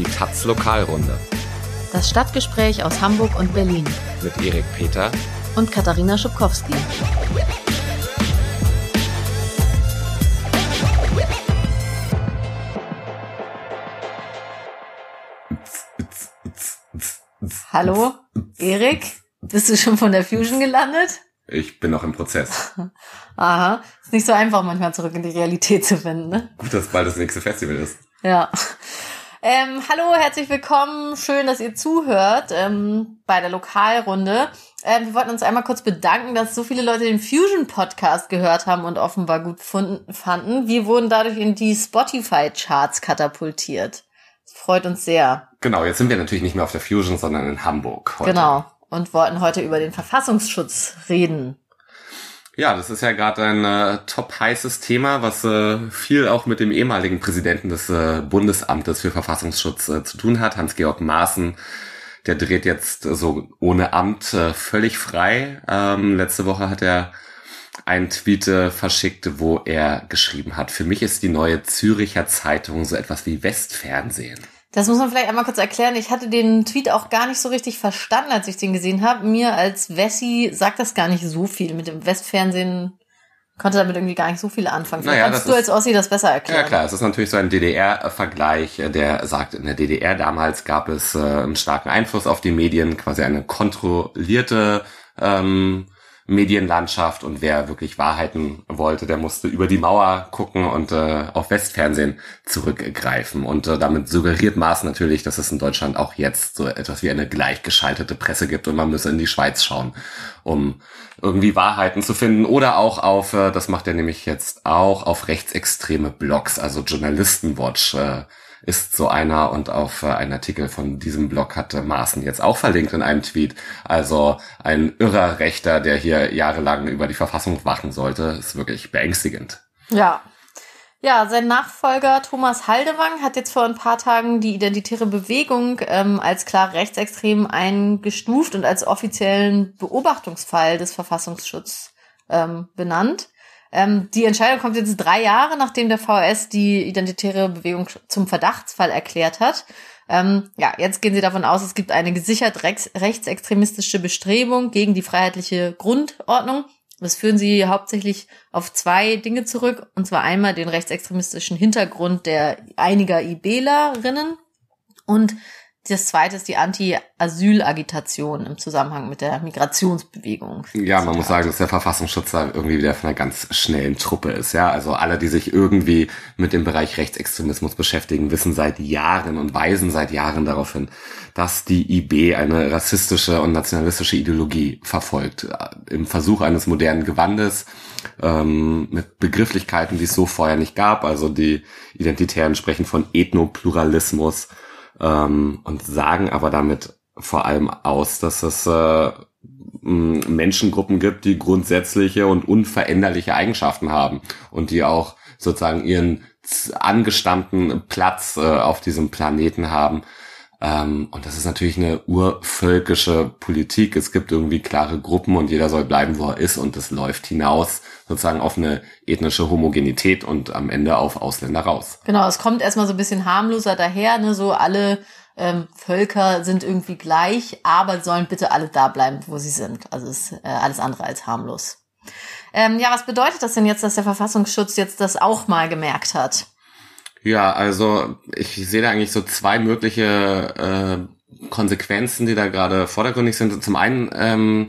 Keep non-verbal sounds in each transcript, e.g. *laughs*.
Die Taz Lokalrunde. Das Stadtgespräch aus Hamburg und Berlin. Mit Erik Peter und Katharina Schubkowski. Hallo, Erik? Bist du schon von der Fusion gelandet? Ich bin noch im Prozess. *laughs* Aha. Ist nicht so einfach, manchmal zurück in die Realität zu finden, ne? Gut, dass bald das nächste Festival ist. Ja. Ähm, hallo, herzlich willkommen. Schön, dass ihr zuhört ähm, bei der Lokalrunde. Ähm, wir wollten uns einmal kurz bedanken, dass so viele Leute den Fusion Podcast gehört haben und offenbar gut fanden. Wir wurden dadurch in die Spotify Charts katapultiert. Das freut uns sehr. Genau, jetzt sind wir natürlich nicht mehr auf der Fusion, sondern in Hamburg. Heute. Genau und wollten heute über den Verfassungsschutz reden. Ja, das ist ja gerade ein äh, top heißes Thema, was äh, viel auch mit dem ehemaligen Präsidenten des äh, Bundesamtes für Verfassungsschutz äh, zu tun hat, Hans-Georg Maaßen. Der dreht jetzt äh, so ohne Amt äh, völlig frei. Ähm, letzte Woche hat er einen Tweet äh, verschickt, wo er geschrieben hat, für mich ist die neue Züricher Zeitung so etwas wie Westfernsehen. Das muss man vielleicht einmal kurz erklären. Ich hatte den Tweet auch gar nicht so richtig verstanden, als ich den gesehen habe. Mir als Wessi sagt das gar nicht so viel. Mit dem Westfernsehen konnte damit irgendwie gar nicht so viel anfangen. Vielleicht naja, kannst du als Ossi das besser erklären. Ja klar, es ist natürlich so ein DDR-Vergleich, der sagt, in der DDR damals gab es äh, einen starken Einfluss auf die Medien, quasi eine kontrollierte ähm, Medienlandschaft und wer wirklich Wahrheiten wollte, der musste über die Mauer gucken und äh, auf Westfernsehen zurückgreifen. Und äh, damit suggeriert Maas natürlich, dass es in Deutschland auch jetzt so etwas wie eine gleichgeschaltete Presse gibt und man müsse in die Schweiz schauen, um irgendwie Wahrheiten zu finden oder auch auf, äh, das macht er nämlich jetzt auch, auf rechtsextreme Blogs, also Journalistenwatch. Äh, ist so einer und auf äh, einen Artikel von diesem Blog hatte Maaßen jetzt auch verlinkt in einem Tweet. Also ein irrer Rechter, der hier jahrelang über die Verfassung wachen sollte, ist wirklich beängstigend. Ja. Ja, sein Nachfolger Thomas Haldewang hat jetzt vor ein paar Tagen die identitäre Bewegung ähm, als klar rechtsextrem eingestuft und als offiziellen Beobachtungsfall des Verfassungsschutzes ähm, benannt. Ähm, die Entscheidung kommt jetzt drei Jahre, nachdem der VS die identitäre Bewegung zum Verdachtsfall erklärt hat. Ähm, ja, jetzt gehen sie davon aus, es gibt eine gesichert rechts rechtsextremistische Bestrebung gegen die freiheitliche Grundordnung. Das führen sie hauptsächlich auf zwei Dinge zurück, und zwar einmal den rechtsextremistischen Hintergrund der einiger IBlerinnen und das zweite ist die Anti-Asyl-Agitation im Zusammenhang mit der Migrationsbewegung. Ja, man muss sagen, dass der Verfassungsschutz da irgendwie wieder von einer ganz schnellen Truppe ist. Ja, also alle, die sich irgendwie mit dem Bereich Rechtsextremismus beschäftigen, wissen seit Jahren und weisen seit Jahren darauf hin, dass die IB eine rassistische und nationalistische Ideologie verfolgt. Im Versuch eines modernen Gewandes ähm, mit Begrifflichkeiten, die es so vorher nicht gab. Also die Identitären sprechen von Ethnopluralismus ähm, und sagen aber damit vor allem aus, dass es äh, Menschengruppen gibt, die grundsätzliche und unveränderliche Eigenschaften haben und die auch sozusagen ihren angestammten Platz äh, auf diesem Planeten haben. Ähm, und das ist natürlich eine urvölkische Politik. Es gibt irgendwie klare Gruppen und jeder soll bleiben, wo er ist und es läuft hinaus sozusagen auf eine ethnische Homogenität und am Ende auf Ausländer raus. Genau, es kommt erstmal so ein bisschen harmloser daher, ne, so alle ähm, Völker sind irgendwie gleich, aber sollen bitte alle da bleiben, wo sie sind. Also ist äh, alles andere als harmlos. Ähm, ja, was bedeutet das denn jetzt, dass der Verfassungsschutz jetzt das auch mal gemerkt hat? Ja, also ich sehe da eigentlich so zwei mögliche äh, Konsequenzen, die da gerade vordergründig sind. Zum einen ähm,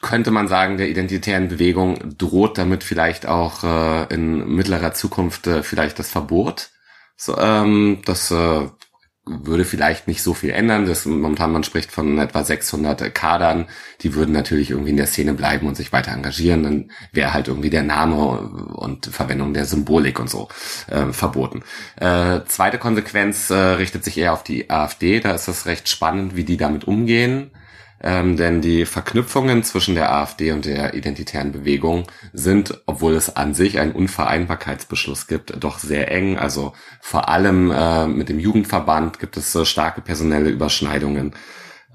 könnte man sagen, der identitären Bewegung droht damit vielleicht auch äh, in mittlerer Zukunft äh, vielleicht das Verbot. So, ähm, das äh, würde vielleicht nicht so viel ändern. Das, momentan man spricht von etwa 600 Kadern, die würden natürlich irgendwie in der Szene bleiben und sich weiter engagieren. Dann wäre halt irgendwie der Name und Verwendung der Symbolik und so äh, verboten. Äh, zweite Konsequenz äh, richtet sich eher auf die AfD. Da ist es recht spannend, wie die damit umgehen ähm, denn die Verknüpfungen zwischen der AfD und der identitären Bewegung sind, obwohl es an sich einen Unvereinbarkeitsbeschluss gibt, doch sehr eng. Also vor allem äh, mit dem Jugendverband gibt es äh, starke personelle Überschneidungen.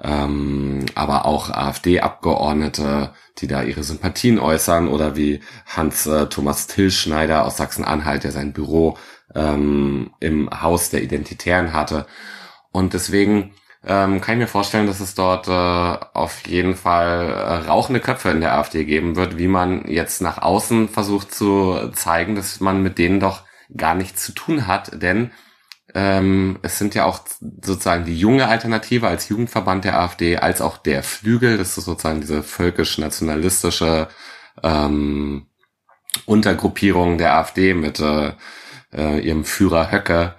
Ähm, aber auch AfD-Abgeordnete, die da ihre Sympathien äußern oder wie Hans äh, Thomas Tillschneider aus Sachsen-Anhalt, der sein Büro ähm, im Haus der Identitären hatte. Und deswegen ähm, kann ich mir vorstellen, dass es dort äh, auf jeden Fall äh, rauchende Köpfe in der AfD geben wird, wie man jetzt nach außen versucht zu zeigen, dass man mit denen doch gar nichts zu tun hat, denn ähm, es sind ja auch sozusagen die junge Alternative als Jugendverband der AfD, als auch der Flügel, das ist sozusagen diese völkisch-nationalistische ähm, Untergruppierung der AfD mit äh, äh, ihrem Führer Höcke,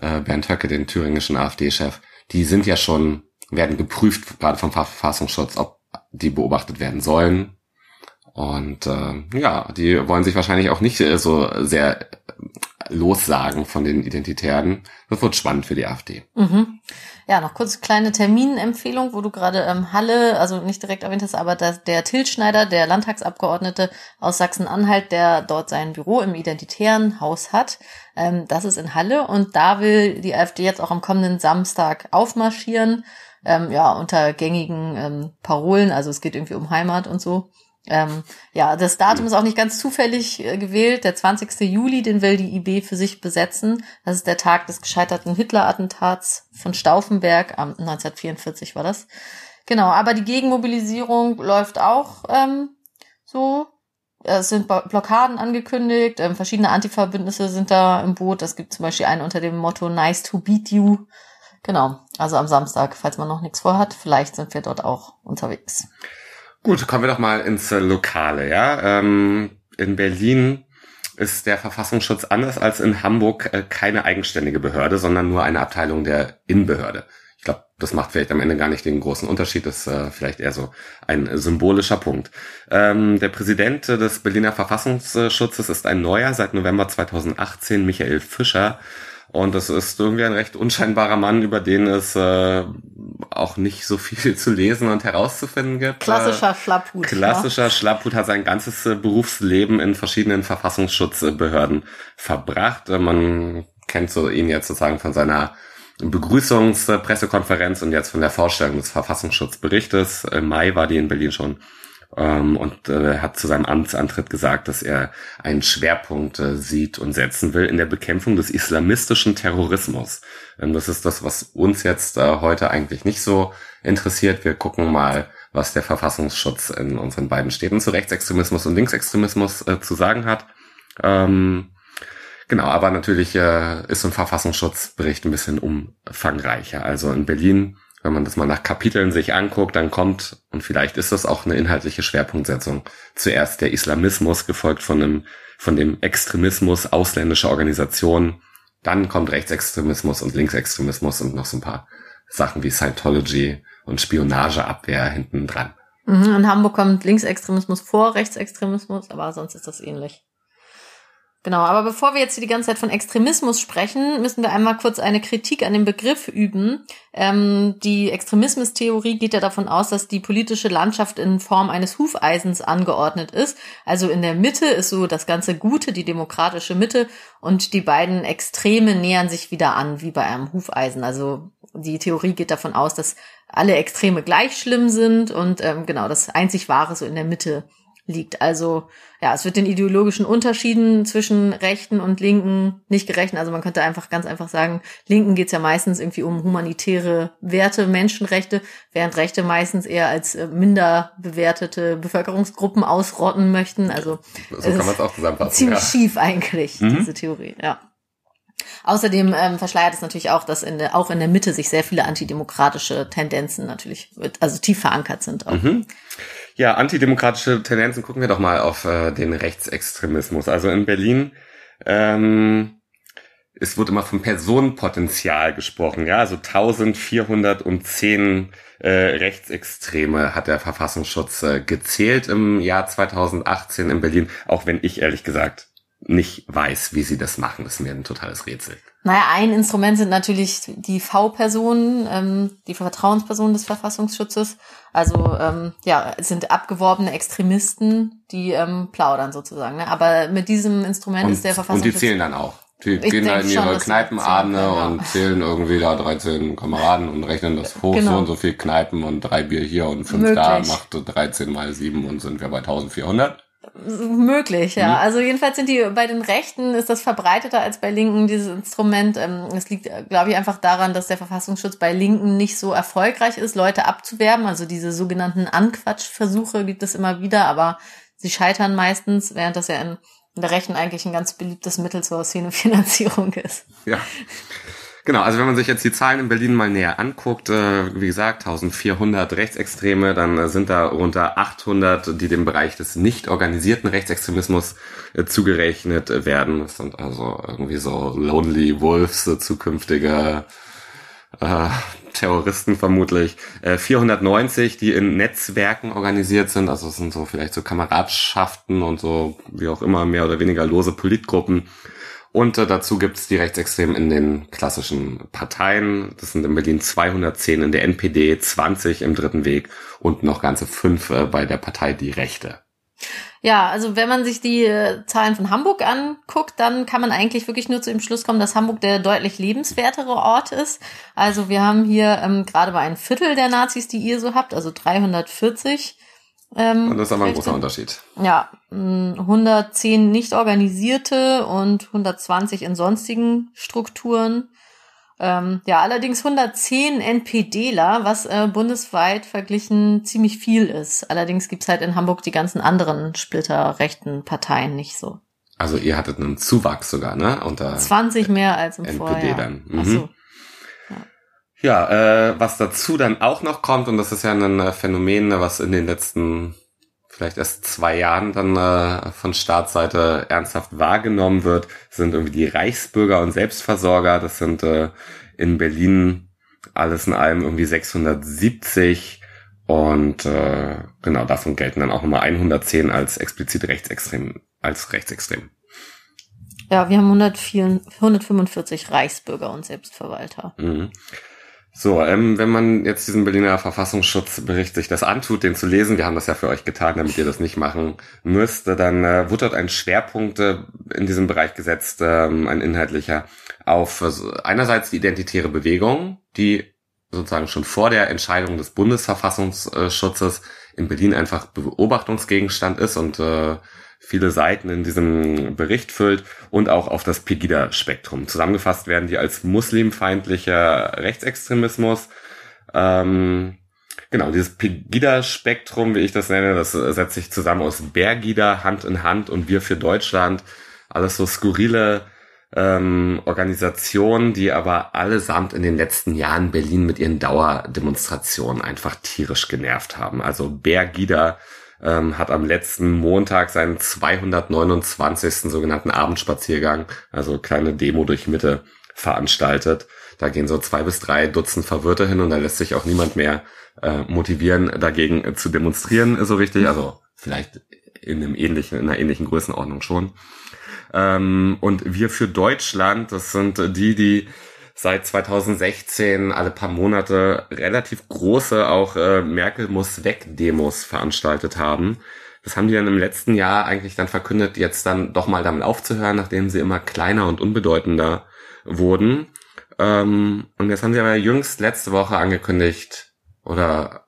äh, Bernd Höcke, den thüringischen AfD-Chef, die sind ja schon, werden geprüft, gerade vom Verfassungsschutz, ob die beobachtet werden sollen. Und äh, ja, die wollen sich wahrscheinlich auch nicht äh, so sehr lossagen von den Identitären. Das wird spannend für die AfD. Mhm. Ja, noch kurz kleine Terminempfehlung, wo du gerade ähm, Halle, also nicht direkt erwähnt hast, aber das, der Til Schneider, der Landtagsabgeordnete aus Sachsen-Anhalt, der dort sein Büro im Identitären Haus hat, ähm, das ist in Halle und da will die AfD jetzt auch am kommenden Samstag aufmarschieren, ähm, ja, unter gängigen ähm, Parolen, also es geht irgendwie um Heimat und so. Ähm, ja, das Datum ist auch nicht ganz zufällig äh, gewählt. Der 20. Juli, den will die IB für sich besetzen. Das ist der Tag des gescheiterten Hitler-Attentats von Stauffenberg. Am 1944 war das. Genau, aber die Gegenmobilisierung läuft auch ähm, so. Es sind Blockaden angekündigt. Ähm, verschiedene Antifa-Bündnisse sind da im Boot. Es gibt zum Beispiel einen unter dem Motto Nice to beat you. Genau, also am Samstag, falls man noch nichts vorhat. Vielleicht sind wir dort auch unterwegs. Gut, kommen wir doch mal ins äh, Lokale, ja. Ähm, in Berlin ist der Verfassungsschutz anders als in Hamburg äh, keine eigenständige Behörde, sondern nur eine Abteilung der Innenbehörde. Ich glaube, das macht vielleicht am Ende gar nicht den großen Unterschied. Das ist äh, vielleicht eher so ein symbolischer Punkt. Ähm, der Präsident des Berliner Verfassungsschutzes ist ein neuer seit November 2018, Michael Fischer. Und das ist irgendwie ein recht unscheinbarer Mann, über den es äh, auch nicht so viel zu lesen und herauszufinden gibt. Klassischer Schlapphut. Klassischer ja. Schlapphut hat sein ganzes äh, Berufsleben in verschiedenen Verfassungsschutzbehörden verbracht. Äh, man kennt so ihn jetzt sozusagen von seiner Begrüßungspressekonferenz und jetzt von der Vorstellung des Verfassungsschutzberichtes. Im Mai war die in Berlin schon ähm, und äh, hat zu seinem Amtsantritt gesagt, dass er einen Schwerpunkt äh, sieht und setzen will in der Bekämpfung des islamistischen Terrorismus. Ähm, das ist das, was uns jetzt äh, heute eigentlich nicht so interessiert. Wir gucken mal, was der Verfassungsschutz in unseren beiden Städten zu Rechtsextremismus und Linksextremismus äh, zu sagen hat. Ähm, Genau, aber natürlich äh, ist so ein Verfassungsschutzbericht ein bisschen umfangreicher. Also in Berlin wenn man das mal nach Kapiteln sich anguckt, dann kommt, und vielleicht ist das auch eine inhaltliche Schwerpunktsetzung, zuerst der Islamismus, gefolgt von dem, von dem Extremismus ausländischer Organisationen, dann kommt Rechtsextremismus und Linksextremismus und noch so ein paar Sachen wie Scientology und Spionageabwehr hinten dran. Mhm, in Hamburg kommt Linksextremismus vor Rechtsextremismus, aber sonst ist das ähnlich. Genau, aber bevor wir jetzt hier die ganze Zeit von Extremismus sprechen, müssen wir einmal kurz eine Kritik an dem Begriff üben. Ähm, die Extremismustheorie geht ja davon aus, dass die politische Landschaft in Form eines Hufeisens angeordnet ist. Also in der Mitte ist so das ganze Gute, die demokratische Mitte und die beiden Extreme nähern sich wieder an, wie bei einem Hufeisen. Also die Theorie geht davon aus, dass alle Extreme gleich schlimm sind und ähm, genau das einzig Wahre so in der Mitte liegt. Also ja, es wird den ideologischen Unterschieden zwischen Rechten und Linken nicht gerechnet. Also man könnte einfach ganz einfach sagen, Linken geht's ja meistens irgendwie um humanitäre Werte, Menschenrechte, während Rechte meistens eher als äh, minder bewertete Bevölkerungsgruppen ausrotten möchten. Also so kann man es auch zusammenfassen. Ziemlich ja. schief eigentlich, mhm. diese Theorie, ja. Außerdem ähm, verschleiert es natürlich auch, dass in der, auch in der Mitte sich sehr viele antidemokratische Tendenzen natürlich, also tief verankert sind. Auch. Mhm. Ja, antidemokratische Tendenzen gucken wir doch mal auf äh, den Rechtsextremismus. Also in Berlin, ähm, es wird immer vom Personenpotenzial gesprochen. Ja, also 1410 äh, Rechtsextreme hat der Verfassungsschutz äh, gezählt im Jahr 2018 in Berlin. Auch wenn ich ehrlich gesagt nicht weiß, wie sie das machen. Das ist mir ein totales Rätsel. Naja, ein Instrument sind natürlich die V-Personen, ähm, die Vertrauenspersonen des Verfassungsschutzes. Also ähm, ja, es sind abgeworbene Extremisten, die ähm, plaudern sozusagen. Ne? Aber mit diesem Instrument und, ist der Verfassungsschutz. Und die zählen dann auch. Die ich gehen da in ihre schon, Kneipenabende genau. und zählen irgendwie da 13 Kameraden und rechnen das hoch, genau. so und so viel Kneipen und drei Bier hier und fünf Möglich. da macht 13 mal sieben und sind wir bei 1400. möglich, ja. Mhm. Also jedenfalls sind die bei den Rechten ist das verbreiteter als bei Linken dieses Instrument. Ähm, es liegt, glaube ich, einfach daran, dass der Verfassungsschutz bei Linken nicht so erfolgreich ist, Leute abzuwerben. Also diese sogenannten Anquatschversuche gibt es immer wieder, aber sie scheitern meistens, während das ja in, in der Rechten eigentlich ein ganz beliebtes Mittel zur Szenefinanzierung *laughs* ist. Ja. Genau, also wenn man sich jetzt die Zahlen in Berlin mal näher anguckt, äh, wie gesagt, 1400 Rechtsextreme, dann äh, sind da unter 800, die dem Bereich des nicht organisierten Rechtsextremismus äh, zugerechnet werden. Das sind also irgendwie so Lonely Wolves, äh, zukünftige äh, Terroristen vermutlich. Äh, 490, die in Netzwerken organisiert sind, also es sind so vielleicht so Kameradschaften und so, wie auch immer, mehr oder weniger lose Politgruppen. Und äh, dazu gibt es die Rechtsextremen in den klassischen Parteien. Das sind in Berlin 210 in der NPD, 20 im Dritten Weg und noch ganze fünf äh, bei der Partei Die Rechte. Ja, also wenn man sich die äh, Zahlen von Hamburg anguckt, dann kann man eigentlich wirklich nur zu dem Schluss kommen, dass Hamburg der deutlich lebenswertere Ort ist. Also wir haben hier ähm, gerade mal ein Viertel der Nazis, die ihr so habt, also 340 ähm, und das ist aber ein großer Unterschied. Ja, 110 nicht organisierte und 120 in sonstigen Strukturen. Ähm, ja, allerdings 110 NPDler, was äh, bundesweit verglichen ziemlich viel ist. Allerdings gibt's halt in Hamburg die ganzen anderen splitterrechten Parteien nicht so. Also ihr hattet einen Zuwachs sogar, ne? Unter 20 mehr als im NPD Vorjahr. dann. Mhm. Ach so. Ja, äh, was dazu dann auch noch kommt, und das ist ja ein äh, Phänomen, was in den letzten vielleicht erst zwei Jahren dann äh, von Staatsseite ernsthaft wahrgenommen wird, sind irgendwie die Reichsbürger und Selbstversorger. Das sind äh, in Berlin alles in allem irgendwie 670 und äh, genau davon gelten dann auch nochmal 110 als explizit rechtsextrem, als rechtsextrem. Ja, wir haben 104, 145 Reichsbürger und Selbstverwalter. Mhm. So, ähm, wenn man jetzt diesen Berliner Verfassungsschutzbericht sich das antut, den zu lesen, wir haben das ja für euch getan, damit ihr das nicht machen müsst, dann äh, wird dort ein Schwerpunkt äh, in diesem Bereich gesetzt, ähm, ein inhaltlicher, auf äh, einerseits die identitäre Bewegung, die sozusagen schon vor der Entscheidung des Bundesverfassungsschutzes in Berlin einfach Beobachtungsgegenstand ist und äh, viele Seiten in diesem Bericht füllt und auch auf das Pegida-Spektrum. Zusammengefasst werden die als muslimfeindlicher Rechtsextremismus. Ähm, genau, dieses Pegida-Spektrum, wie ich das nenne, das setzt sich zusammen aus Bergida, Hand in Hand und Wir für Deutschland. Alles so skurrile ähm, Organisationen, die aber allesamt in den letzten Jahren Berlin mit ihren Dauerdemonstrationen einfach tierisch genervt haben. Also Bergida ähm, hat am letzten Montag seinen 229. sogenannten Abendspaziergang, also kleine Demo durch Mitte, veranstaltet. Da gehen so zwei bis drei Dutzend Verwirrte hin und da lässt sich auch niemand mehr äh, motivieren, dagegen äh, zu demonstrieren, so richtig. Also vielleicht in einem ähnlichen, in einer ähnlichen Größenordnung schon. Ähm, und wir für Deutschland, das sind die, die seit 2016 alle paar Monate relativ große auch äh, Merkel muss weg Demos veranstaltet haben. Das haben die dann im letzten Jahr eigentlich dann verkündet, jetzt dann doch mal damit aufzuhören, nachdem sie immer kleiner und unbedeutender wurden. Ähm, und jetzt haben sie aber jüngst letzte Woche angekündigt oder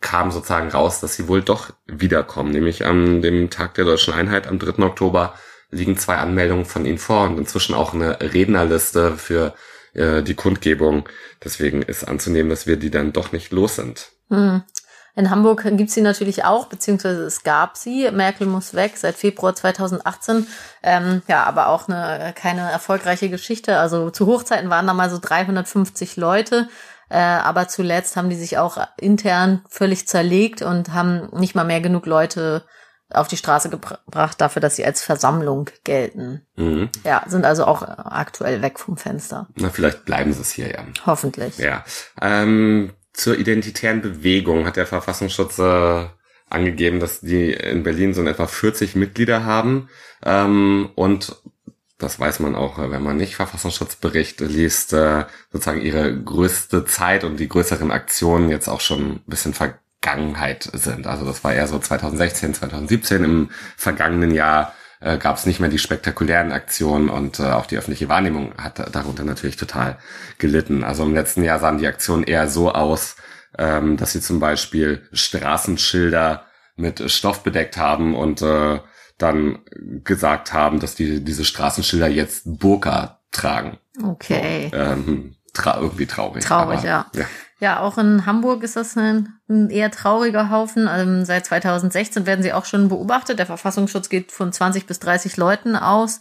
kam sozusagen raus, dass sie wohl doch wiederkommen, nämlich an dem Tag der deutschen Einheit am 3. Oktober liegen zwei Anmeldungen von ihnen vor und inzwischen auch eine Rednerliste für äh, die Kundgebung. Deswegen ist anzunehmen, dass wir die dann doch nicht los sind. Hm. In Hamburg gibt's sie natürlich auch, beziehungsweise es gab sie. Merkel muss weg seit Februar 2018. Ähm, ja, aber auch eine keine erfolgreiche Geschichte. Also zu Hochzeiten waren da mal so 350 Leute. Äh, aber zuletzt haben die sich auch intern völlig zerlegt und haben nicht mal mehr genug Leute auf die Straße gebracht dafür, dass sie als Versammlung gelten. Mhm. Ja, sind also auch aktuell weg vom Fenster. Na, vielleicht bleiben sie es hier ja. Hoffentlich. Ja. Ähm, zur identitären Bewegung hat der Verfassungsschutz äh, angegeben, dass die in Berlin so in etwa 40 Mitglieder haben. Ähm, und das weiß man auch, wenn man nicht Verfassungsschutzberichte liest, äh, sozusagen ihre größte Zeit und die größeren Aktionen jetzt auch schon ein bisschen ver Vergangenheit sind. Also das war eher so 2016, 2017. Im vergangenen Jahr äh, gab es nicht mehr die spektakulären Aktionen und äh, auch die öffentliche Wahrnehmung hat darunter natürlich total gelitten. Also im letzten Jahr sahen die Aktionen eher so aus, ähm, dass sie zum Beispiel Straßenschilder mit Stoff bedeckt haben und äh, dann gesagt haben, dass die diese Straßenschilder jetzt Burka tragen. Okay. So, ähm, tra irgendwie traurig. Traurig, aber, ja. ja. Ja, auch in Hamburg ist das ein, ein eher trauriger Haufen. Ähm, seit 2016 werden sie auch schon beobachtet. Der Verfassungsschutz geht von 20 bis 30 Leuten aus.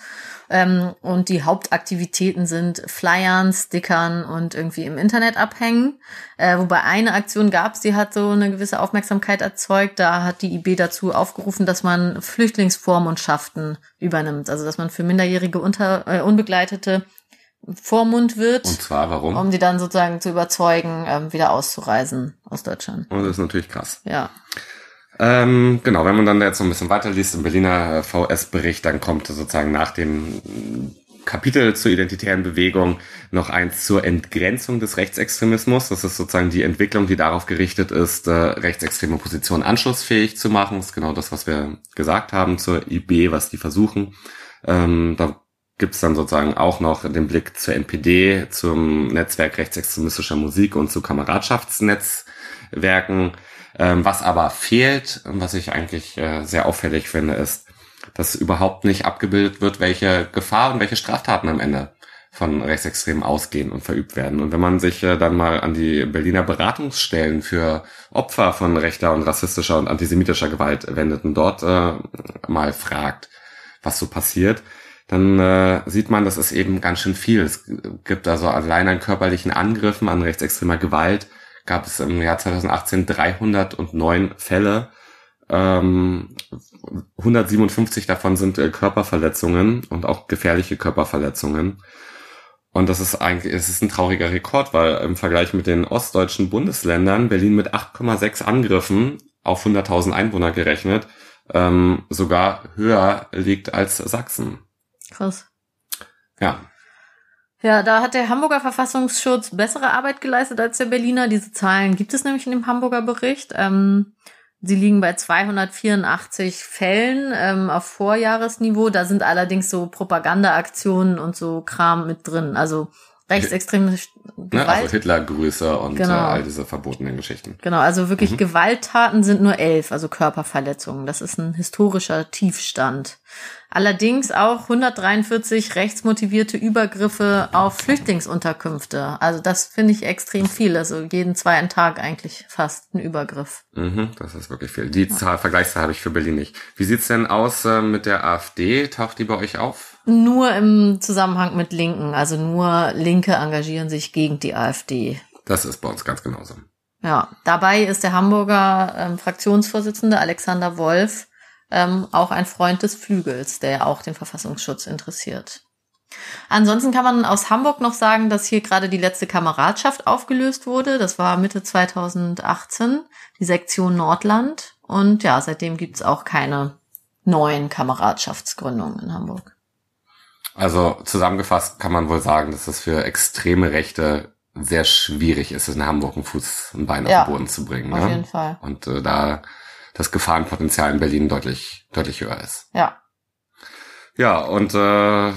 Ähm, und die Hauptaktivitäten sind Flyern, Stickern und irgendwie im Internet abhängen. Äh, wobei eine Aktion gab es, die hat so eine gewisse Aufmerksamkeit erzeugt. Da hat die IB dazu aufgerufen, dass man Flüchtlingsvormundschaften übernimmt. Also dass man für minderjährige unter, äh, Unbegleitete Vormund wird. Und zwar warum? Um die dann sozusagen zu überzeugen, ähm, wieder auszureisen aus Deutschland. Und das ist natürlich krass. Ja. Ähm, genau, wenn man dann jetzt so ein bisschen weiterliest im Berliner VS-Bericht, dann kommt sozusagen nach dem Kapitel zur identitären Bewegung noch eins zur Entgrenzung des Rechtsextremismus. Das ist sozusagen die Entwicklung, die darauf gerichtet ist, äh, rechtsextreme Positionen anschlussfähig zu machen. Das ist genau das, was wir gesagt haben zur IB, was die versuchen. Ähm, da gibt es dann sozusagen auch noch den Blick zur NPD, zum Netzwerk rechtsextremistischer Musik und zu Kameradschaftsnetzwerken. Ähm, was aber fehlt, was ich eigentlich äh, sehr auffällig finde, ist, dass überhaupt nicht abgebildet wird, welche Gefahr und welche Straftaten am Ende von Rechtsextremen ausgehen und verübt werden. Und wenn man sich äh, dann mal an die Berliner Beratungsstellen für Opfer von rechter und rassistischer und antisemitischer Gewalt wendet und dort äh, mal fragt, was so passiert, dann äh, sieht man, das ist eben ganz schön viel. Es gibt also allein an körperlichen Angriffen, an rechtsextremer Gewalt, gab es im Jahr 2018 309 Fälle. Ähm, 157 davon sind äh, Körperverletzungen und auch gefährliche Körperverletzungen. Und das ist eigentlich, es ist ein trauriger Rekord, weil im Vergleich mit den ostdeutschen Bundesländern Berlin mit 8,6 Angriffen auf 100.000 Einwohner gerechnet ähm, sogar höher liegt als Sachsen. Krass. Ja. Ja, da hat der Hamburger Verfassungsschutz bessere Arbeit geleistet als der Berliner. Diese Zahlen gibt es nämlich in dem Hamburger Bericht. Ähm, sie liegen bei 284 Fällen ähm, auf Vorjahresniveau. Da sind allerdings so Propagandaaktionen und so Kram mit drin. Also rechtsextreme Gewalt. Ne, also Hitlergrüße und genau. äh, all diese verbotenen Geschichten. Genau, also wirklich mhm. Gewalttaten sind nur elf, also Körperverletzungen. Das ist ein historischer Tiefstand. Allerdings auch 143 rechtsmotivierte Übergriffe auf Flüchtlingsunterkünfte. Also das finde ich extrem viel. Also jeden zweiten Tag eigentlich fast ein Übergriff. Mhm, das ist wirklich viel. Die Zahl, Vergleichszahl habe ich für Berlin nicht. Wie sieht's denn aus äh, mit der AfD? Taucht die bei euch auf? Nur im Zusammenhang mit Linken. Also nur Linke engagieren sich gegen die AfD. Das ist bei uns ganz genauso. Ja, dabei ist der Hamburger ähm, Fraktionsvorsitzende Alexander Wolf ähm, auch ein Freund des Flügels, der auch den Verfassungsschutz interessiert. Ansonsten kann man aus Hamburg noch sagen, dass hier gerade die letzte Kameradschaft aufgelöst wurde. Das war Mitte 2018, die Sektion Nordland. Und ja, seitdem gibt's auch keine neuen Kameradschaftsgründungen in Hamburg. Also zusammengefasst kann man wohl sagen, dass es für extreme Rechte sehr schwierig ist, in Hamburg einen Fuß, ein Bein ja, auf den Boden zu bringen. Auf ne? jeden Fall. Und äh, da das Gefahrenpotenzial in Berlin deutlich, deutlich höher ist. Ja. Ja, und äh,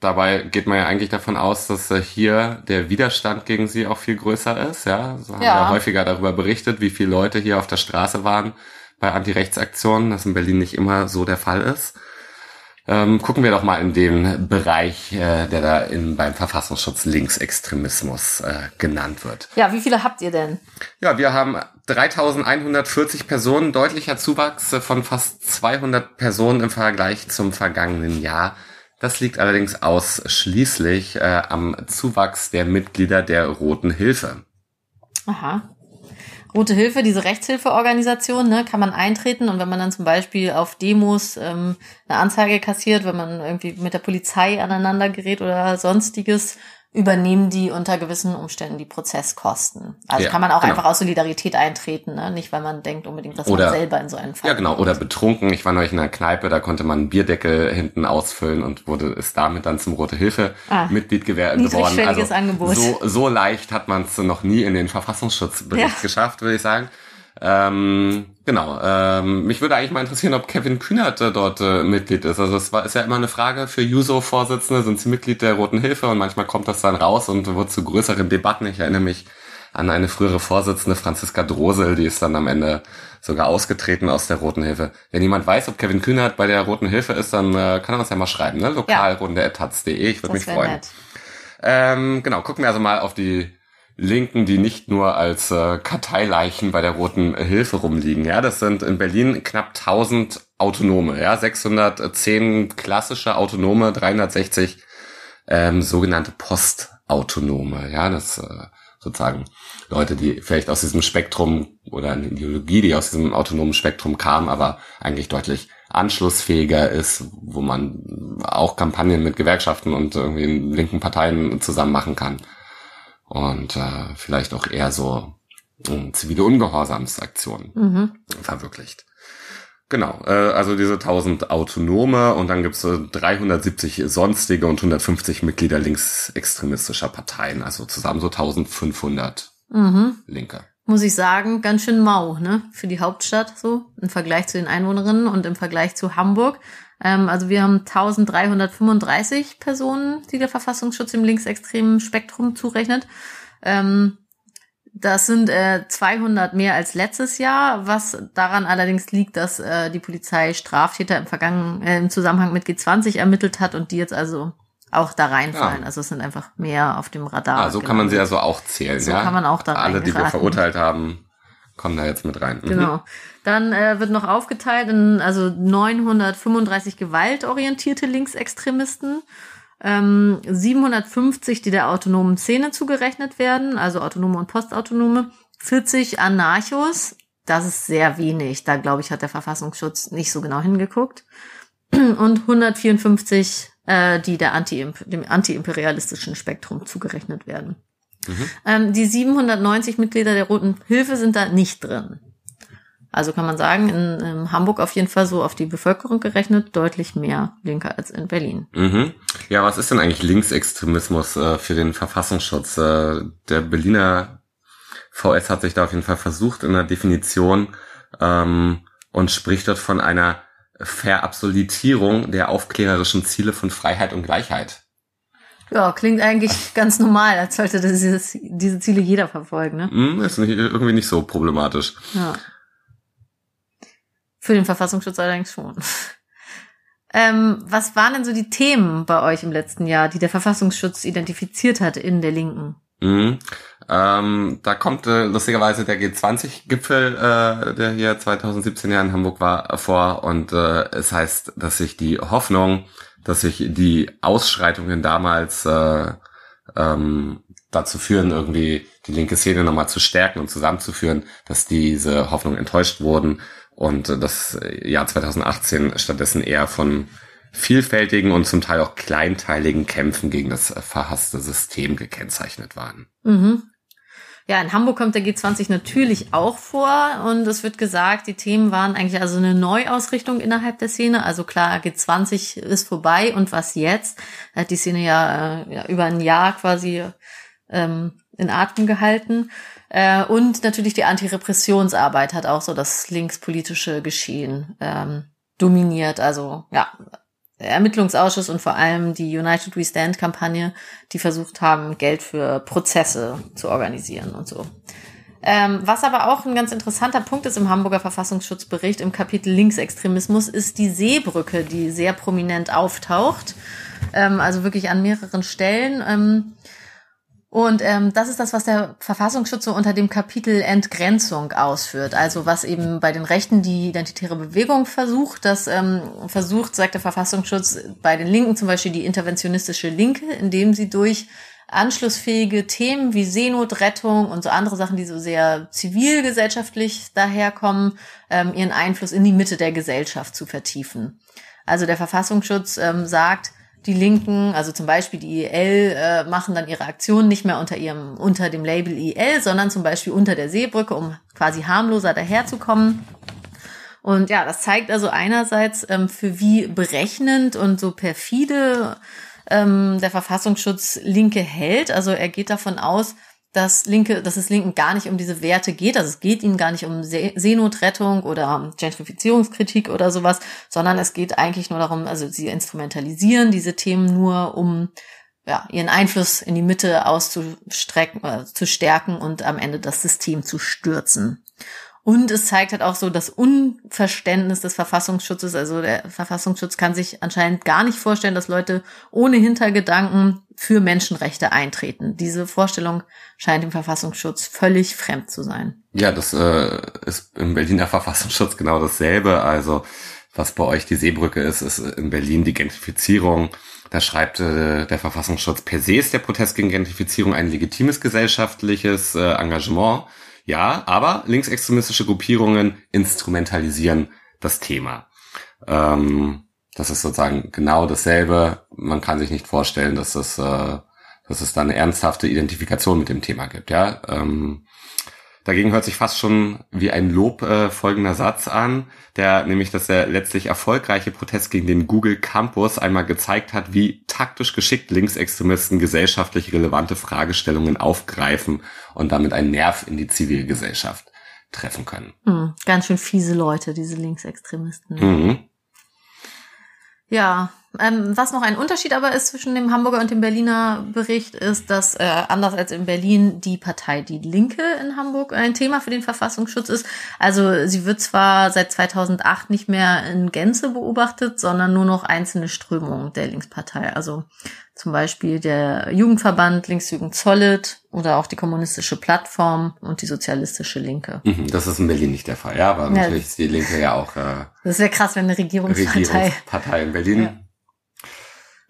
dabei geht man ja eigentlich davon aus, dass äh, hier der Widerstand gegen sie auch viel größer ist. Ja, so haben ja. wir häufiger darüber berichtet, wie viele Leute hier auf der Straße waren bei Antirechtsaktionen, das in Berlin nicht immer so der Fall ist. Ähm, gucken wir doch mal in den Bereich, äh, der da in, beim Verfassungsschutz Linksextremismus äh, genannt wird. Ja, wie viele habt ihr denn? Ja, wir haben 3140 Personen, deutlicher Zuwachs von fast 200 Personen im Vergleich zum vergangenen Jahr. Das liegt allerdings ausschließlich äh, am Zuwachs der Mitglieder der Roten Hilfe. Aha. Rote Hilfe, diese Rechtshilfeorganisation, ne, kann man eintreten. Und wenn man dann zum Beispiel auf Demos ähm, eine Anzeige kassiert, wenn man irgendwie mit der Polizei aneinander gerät oder sonstiges, übernehmen die unter gewissen Umständen die Prozesskosten. Also ja, kann man auch genau. einfach aus Solidarität eintreten, ne? nicht weil man denkt unbedingt, dass oder, man selber in so einen Fall Ja, genau. Oder betrunken. Ich war neulich in einer Kneipe, da konnte man einen Bierdeckel hinten ausfüllen und wurde ist damit dann zum Rote Hilfe ah, Mitglied geworden. Also Angebot. So, so leicht hat man es noch nie in den Verfassungsschutzbericht ja. geschafft, würde ich sagen. Ähm, genau. Ähm, mich würde eigentlich mal interessieren, ob Kevin Kühnert äh, dort äh, Mitglied ist. Also es war, ist ja immer eine Frage für Juso-Vorsitzende, sind sie Mitglied der Roten Hilfe und manchmal kommt das dann raus und wird zu größeren Debatten. Ich erinnere mich an eine frühere Vorsitzende Franziska Drosel, die ist dann am Ende sogar ausgetreten aus der Roten Hilfe. Wenn jemand weiß, ob Kevin Kühnert bei der Roten Hilfe ist, dann äh, kann er uns ja mal schreiben, ne? Lokalrunde.taz.de, ich würde mich freuen. Ähm, genau, gucken wir also mal auf die Linken, die nicht nur als äh, Karteileichen bei der Roten Hilfe rumliegen. Ja, das sind in Berlin knapp 1000 Autonome, ja, 610 klassische Autonome, 360 ähm, sogenannte Postautonome. Ja, das äh, sozusagen Leute, die vielleicht aus diesem Spektrum oder eine Ideologie, die aus diesem autonomen Spektrum kam, aber eigentlich deutlich anschlussfähiger ist, wo man auch Kampagnen mit Gewerkschaften und irgendwie linken Parteien zusammen machen kann. Und äh, vielleicht auch eher so äh, zivile Ungehorsamsaktionen mhm. verwirklicht. Genau, äh, also diese 1000 Autonome und dann gibt's äh, 370 sonstige und 150 Mitglieder linksextremistischer Parteien, also zusammen so 1500 mhm. Linke. Muss ich sagen, ganz schön mau, ne? Für die Hauptstadt so, im Vergleich zu den Einwohnerinnen und im Vergleich zu Hamburg. Ähm, also wir haben 1335 Personen, die der Verfassungsschutz im linksextremen Spektrum zurechnet. Ähm, das sind äh, 200 mehr als letztes Jahr, was daran allerdings liegt, dass äh, die Polizei Straftäter im vergangenen äh, im Zusammenhang mit G20 ermittelt hat und die jetzt also auch da reinfallen. Ja. Also es sind einfach mehr auf dem Radar. Ah, so kann man sie also auch zählen, so ja? kann man auch da Alle, die wir verurteilt haben, kommen da jetzt mit rein. Mhm. Genau. Dann äh, wird noch aufgeteilt in also 935 gewaltorientierte Linksextremisten ähm, 750, die der autonomen Szene zugerechnet werden, also autonome und postautonome, 40 Anarchos, das ist sehr wenig, da glaube ich, hat der Verfassungsschutz nicht so genau hingeguckt, und 154, äh, die der Anti dem antiimperialistischen Spektrum zugerechnet werden. Mhm. Ähm, die 790 Mitglieder der Roten Hilfe sind da nicht drin. Also kann man sagen, in, in, Hamburg auf jeden Fall so auf die Bevölkerung gerechnet deutlich mehr Linke als in Berlin. Mhm. Ja, was ist denn eigentlich Linksextremismus äh, für den Verfassungsschutz? Äh, der Berliner VS hat sich da auf jeden Fall versucht in der Definition ähm, und spricht dort von einer Verabsolutierung der aufklärerischen Ziele von Freiheit und Gleichheit. Ja, klingt eigentlich ganz normal, als sollte das dieses, diese Ziele jeder verfolgen. Ne? Mm, ist nicht, irgendwie nicht so problematisch. Ja. Für den Verfassungsschutz allerdings schon. *laughs* Ähm, was waren denn so die Themen bei euch im letzten Jahr, die der Verfassungsschutz identifiziert hat in der Linken? Mhm. Ähm, da kommt äh, lustigerweise der G20-Gipfel, äh, der hier 2017 ja in Hamburg war, vor. Und äh, es heißt, dass sich die Hoffnung, dass sich die Ausschreitungen damals äh, ähm, dazu führen, irgendwie die linke Szene nochmal zu stärken und zusammenzuführen, dass diese Hoffnungen enttäuscht wurden und das Jahr 2018 stattdessen eher von vielfältigen und zum Teil auch kleinteiligen Kämpfen gegen das verhasste System gekennzeichnet waren. Mhm. Ja, in Hamburg kommt der G20 natürlich auch vor und es wird gesagt, die Themen waren eigentlich also eine Neuausrichtung innerhalb der Szene. Also klar, G20 ist vorbei und was jetzt? Da hat die Szene ja, äh, ja über ein Jahr quasi ähm, in Atem gehalten. Äh, und natürlich die Antirepressionsarbeit hat auch so das linkspolitische Geschehen ähm, dominiert. Also ja, Ermittlungsausschuss und vor allem die United We Stand Kampagne, die versucht haben, Geld für Prozesse zu organisieren und so. Ähm, was aber auch ein ganz interessanter Punkt ist im Hamburger Verfassungsschutzbericht im Kapitel Linksextremismus, ist die Seebrücke, die sehr prominent auftaucht. Ähm, also wirklich an mehreren Stellen. Ähm, und ähm, das ist das, was der Verfassungsschutz so unter dem Kapitel Entgrenzung ausführt. Also was eben bei den Rechten die identitäre Bewegung versucht. Das ähm, versucht, sagt der Verfassungsschutz, bei den Linken zum Beispiel die interventionistische Linke, indem sie durch anschlussfähige Themen wie Seenotrettung und so andere Sachen, die so sehr zivilgesellschaftlich daherkommen, ähm, ihren Einfluss in die Mitte der Gesellschaft zu vertiefen. Also der Verfassungsschutz ähm, sagt, die Linken, also zum Beispiel die IL, äh, machen dann ihre Aktionen nicht mehr unter ihrem, unter dem Label IL, sondern zum Beispiel unter der Seebrücke, um quasi harmloser daherzukommen. Und ja, das zeigt also einerseits, ähm, für wie berechnend und so perfide ähm, der Verfassungsschutz Linke hält. Also er geht davon aus, dass Linke, dass es Linken gar nicht um diese Werte geht. Also es geht ihnen gar nicht um See Seenotrettung oder Gentrifizierungskritik oder sowas, sondern es geht eigentlich nur darum, also sie instrumentalisieren diese Themen nur, um ja, ihren Einfluss in die Mitte auszustrecken, äh, zu stärken und am Ende das System zu stürzen. Und es zeigt halt auch so das Unverständnis des Verfassungsschutzes. Also der Verfassungsschutz kann sich anscheinend gar nicht vorstellen, dass Leute ohne Hintergedanken für Menschenrechte eintreten. Diese Vorstellung scheint dem Verfassungsschutz völlig fremd zu sein. Ja, das äh, ist im Berliner Verfassungsschutz genau dasselbe. Also was bei euch die Seebrücke ist, ist in Berlin die Gentrifizierung. Da schreibt äh, der Verfassungsschutz, per se ist der Protest gegen Gentrifizierung ein legitimes gesellschaftliches äh, Engagement. Ja, aber linksextremistische Gruppierungen instrumentalisieren das Thema. Ähm, das ist sozusagen genau dasselbe. Man kann sich nicht vorstellen, dass es, äh, dass es da eine ernsthafte Identifikation mit dem Thema gibt. Ja, ähm, Dagegen hört sich fast schon wie ein Lob äh, folgender Satz an, der nämlich, dass der letztlich erfolgreiche Protest gegen den Google Campus einmal gezeigt hat, wie taktisch geschickt Linksextremisten gesellschaftlich relevante Fragestellungen aufgreifen und damit einen Nerv in die Zivilgesellschaft treffen können. Hm, ganz schön fiese Leute, diese Linksextremisten. Mhm. Ja, ähm, was noch ein Unterschied aber ist zwischen dem Hamburger und dem Berliner Bericht, ist, dass äh, anders als in Berlin die Partei Die Linke in Hamburg ein Thema für den Verfassungsschutz ist. Also sie wird zwar seit 2008 nicht mehr in Gänze beobachtet, sondern nur noch einzelne Strömungen der Linkspartei. Also zum Beispiel der Jugendverband Linksjugend Zollit oder auch die kommunistische Plattform und die sozialistische Linke. Mhm, das ist in Berlin nicht der Fall, ja, aber ja, natürlich ist die Linke ja auch. Äh, das wäre krass, wenn eine Regierungspartei. Regierungspartei in Berlin. Ja.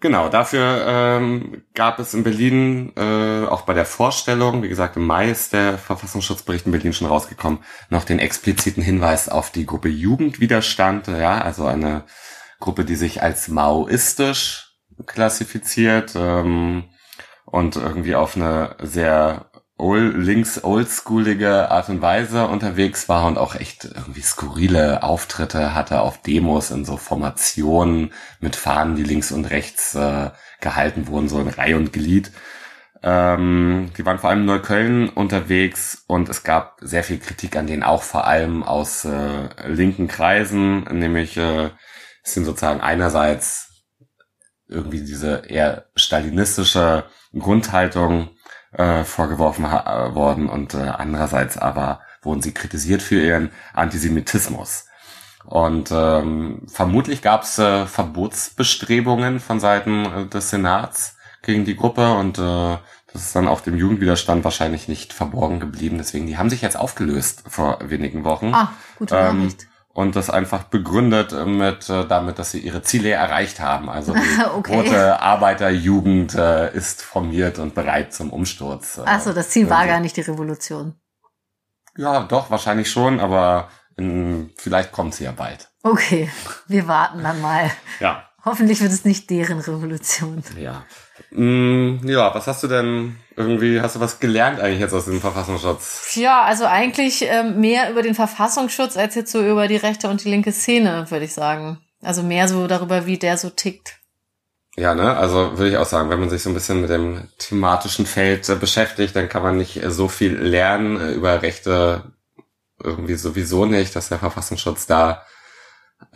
Genau, dafür ähm, gab es in Berlin äh, auch bei der Vorstellung, wie gesagt, im Mai ist der Verfassungsschutzbericht in Berlin schon rausgekommen, noch den expliziten Hinweis auf die Gruppe Jugendwiderstand, ja, also eine Gruppe, die sich als maoistisch klassifiziert ähm, und irgendwie auf eine sehr old, links oldschoolige Art und Weise unterwegs war und auch echt irgendwie skurrile Auftritte hatte auf Demos in so Formationen mit Fahnen, die links und rechts äh, gehalten wurden, so in Reihe und Glied. Ähm, die waren vor allem in Neukölln unterwegs und es gab sehr viel Kritik an denen, auch vor allem aus äh, linken Kreisen, nämlich äh, es sind sozusagen einerseits irgendwie diese eher stalinistische Grundhaltung äh, vorgeworfen äh, worden und äh, andererseits aber wurden sie kritisiert für ihren Antisemitismus. Und ähm, vermutlich gab es äh, Verbotsbestrebungen von Seiten äh, des Senats gegen die Gruppe und äh, das ist dann auf dem Jugendwiderstand wahrscheinlich nicht verborgen geblieben. Deswegen, die haben sich jetzt aufgelöst vor wenigen Wochen. Ah, gute Nachricht. Ähm, und das einfach begründet mit äh, damit, dass sie ihre Ziele erreicht haben. Also die *laughs* okay. rote Arbeiterjugend äh, ist formiert und bereit zum Umsturz. Äh, Ach das Ziel war gar nicht die Revolution. Ja, doch wahrscheinlich schon, aber in, vielleicht kommt sie ja bald. Okay, wir warten dann mal. Ja. Hoffentlich wird es nicht deren Revolution. Ja. Mm, ja, was hast du denn irgendwie, hast du was gelernt eigentlich jetzt aus dem Verfassungsschutz? Ja, also eigentlich ähm, mehr über den Verfassungsschutz als jetzt so über die rechte und die linke Szene, würde ich sagen. Also mehr so darüber, wie der so tickt. Ja, ne, also würde ich auch sagen, wenn man sich so ein bisschen mit dem thematischen Feld äh, beschäftigt, dann kann man nicht äh, so viel lernen äh, über Rechte irgendwie sowieso nicht, dass der Verfassungsschutz da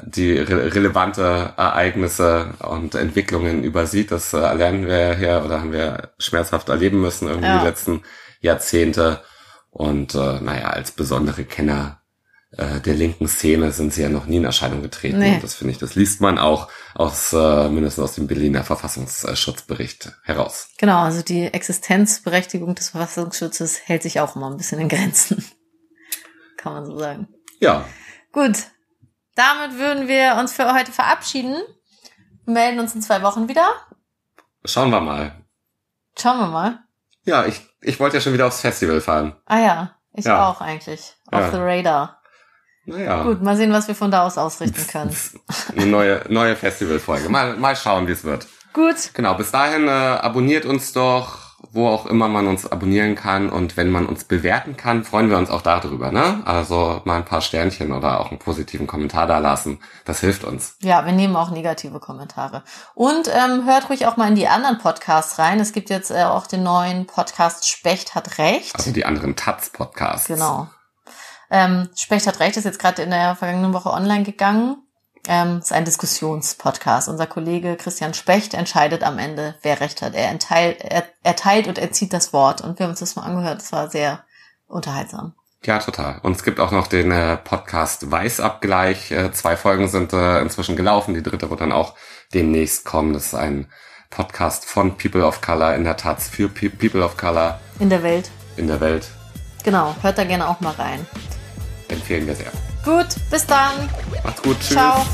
die re relevante Ereignisse und Entwicklungen übersieht. Das äh, lernen wir hier oder haben wir schmerzhaft erleben müssen irgendwie ja. die letzten Jahrzehnte. Und äh, naja, als besondere Kenner äh, der linken Szene sind sie ja noch nie in Erscheinung getreten. Nee. Das finde ich, das liest man auch aus äh, mindestens aus dem Berliner Verfassungsschutzbericht heraus. Genau, also die Existenzberechtigung des Verfassungsschutzes hält sich auch immer ein bisschen in Grenzen. *laughs* Kann man so sagen. Ja. Gut, damit würden wir uns für heute verabschieden. Melden uns in zwei Wochen wieder. Schauen wir mal. Schauen wir mal. Ja, ich, ich wollte ja schon wieder aufs Festival fahren. Ah ja, ich ja. auch eigentlich. Auf ja. the radar. Naja. Gut, mal sehen, was wir von da aus ausrichten können. Eine neue, neue Festivalfolge. Mal, mal schauen, wie es wird. Gut. Genau, bis dahin äh, abonniert uns doch wo auch immer man uns abonnieren kann. Und wenn man uns bewerten kann, freuen wir uns auch darüber. Ne? Also mal ein paar Sternchen oder auch einen positiven Kommentar da lassen. Das hilft uns. Ja, wir nehmen auch negative Kommentare. Und ähm, hört ruhig auch mal in die anderen Podcasts rein. Es gibt jetzt äh, auch den neuen Podcast Specht hat Recht. Also die anderen Taz-Podcasts. Genau. Ähm, Specht hat Recht ist jetzt gerade in der vergangenen Woche online gegangen. Ähm, ist ein Diskussionspodcast. Unser Kollege Christian Specht entscheidet am Ende, wer recht hat. Er, entteilt, er, er teilt und er zieht das Wort. Und wir haben uns das mal angehört. Es war sehr unterhaltsam. Ja, total. Und es gibt auch noch den äh, Podcast Weißabgleich. Äh, zwei Folgen sind äh, inzwischen gelaufen. Die dritte wird dann auch demnächst kommen. Das ist ein Podcast von People of Color, in der Tat für People of Color. In der Welt. In der Welt. Genau, hört da gerne auch mal rein. Empfehlen wir sehr. Gut, bis dann. Macht's gut, tschüss. Ciao.